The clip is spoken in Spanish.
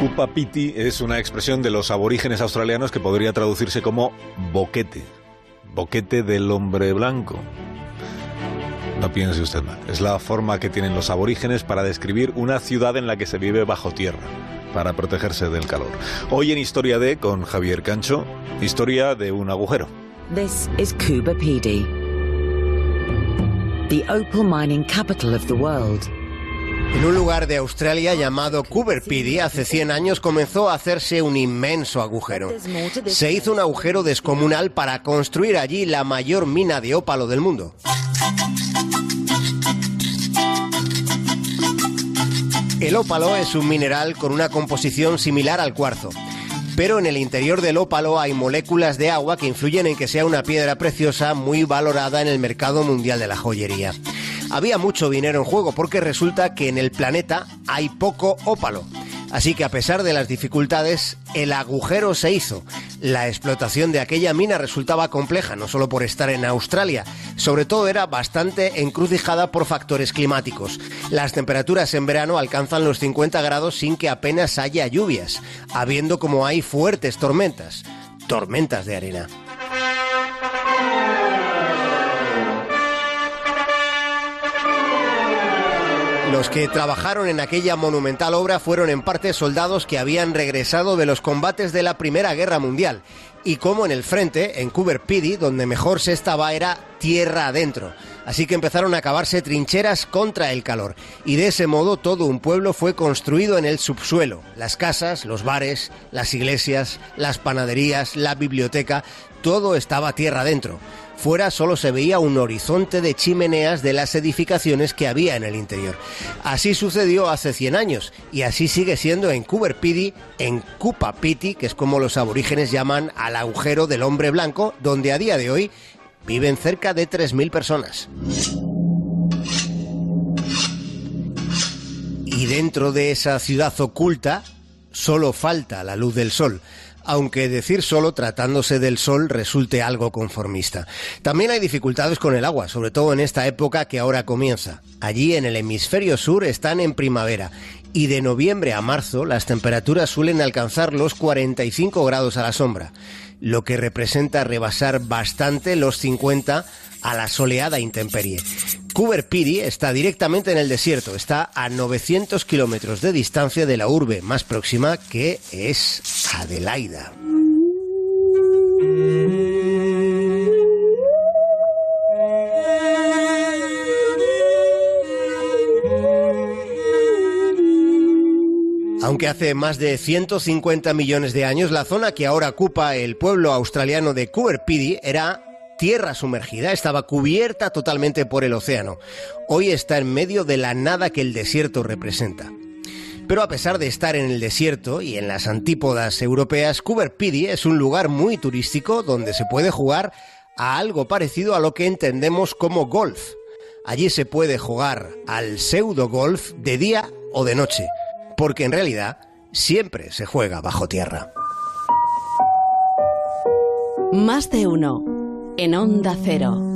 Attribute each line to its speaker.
Speaker 1: Kupapiti es una expresión de los aborígenes australianos que podría traducirse como boquete, boquete del hombre blanco. No piense usted mal, es la forma que tienen los aborígenes para describir una ciudad en la que se vive bajo tierra, para protegerse del calor. Hoy en Historia de, con Javier Cancho, historia de un agujero.
Speaker 2: This is Kuba PD, the opal mining capital of the world.
Speaker 3: En un lugar de Australia llamado Coober Pedy, hace 100 años comenzó a hacerse un inmenso agujero. Se hizo un agujero descomunal para construir allí la mayor mina de ópalo del mundo. El ópalo es un mineral con una composición similar al cuarzo. Pero en el interior del ópalo hay moléculas de agua que influyen en que sea una piedra preciosa muy valorada en el mercado mundial de la joyería había mucho dinero en juego porque resulta que en el planeta hay poco ópalo. Así que a pesar de las dificultades, el agujero se hizo. La explotación de aquella mina resultaba compleja, no solo por estar en Australia, sobre todo era bastante encrucijada por factores climáticos. Las temperaturas en verano alcanzan los 50 grados sin que apenas haya lluvias, habiendo como hay fuertes tormentas, tormentas de arena. Los que trabajaron en aquella monumental obra fueron en parte soldados que habían regresado de los combates de la Primera Guerra Mundial. Y como en el frente, en Coober Pedy, donde mejor se estaba era tierra adentro. Así que empezaron a cavarse trincheras contra el calor. Y de ese modo todo un pueblo fue construido en el subsuelo. Las casas, los bares, las iglesias, las panaderías, la biblioteca, todo estaba tierra adentro. Fuera solo se veía un horizonte de chimeneas de las edificaciones que había en el interior. Así sucedió hace 100 años y así sigue siendo en Coober Pedy, en Piti, que es como los aborígenes llaman al agujero del hombre blanco, donde a día de hoy viven cerca de 3.000 personas. Y dentro de esa ciudad oculta solo falta la luz del sol aunque decir solo tratándose del sol resulte algo conformista. También hay dificultades con el agua, sobre todo en esta época que ahora comienza. Allí en el hemisferio sur están en primavera y de noviembre a marzo las temperaturas suelen alcanzar los 45 grados a la sombra, lo que representa rebasar bastante los 50 a la soleada intemperie. Coober Pedy está directamente en el desierto, está a 900 kilómetros de distancia de la urbe más próxima que es Adelaida. Aunque hace más de 150 millones de años, la zona que ahora ocupa el pueblo australiano de Coober era tierra sumergida, estaba cubierta totalmente por el océano. Hoy está en medio de la nada que el desierto representa. Pero a pesar de estar en el desierto y en las antípodas europeas, Coober es un lugar muy turístico donde se puede jugar a algo parecido a lo que entendemos como golf. Allí se puede jugar al pseudo golf de día o de noche, porque en realidad siempre se juega bajo tierra.
Speaker 4: Más de uno en Onda Cero.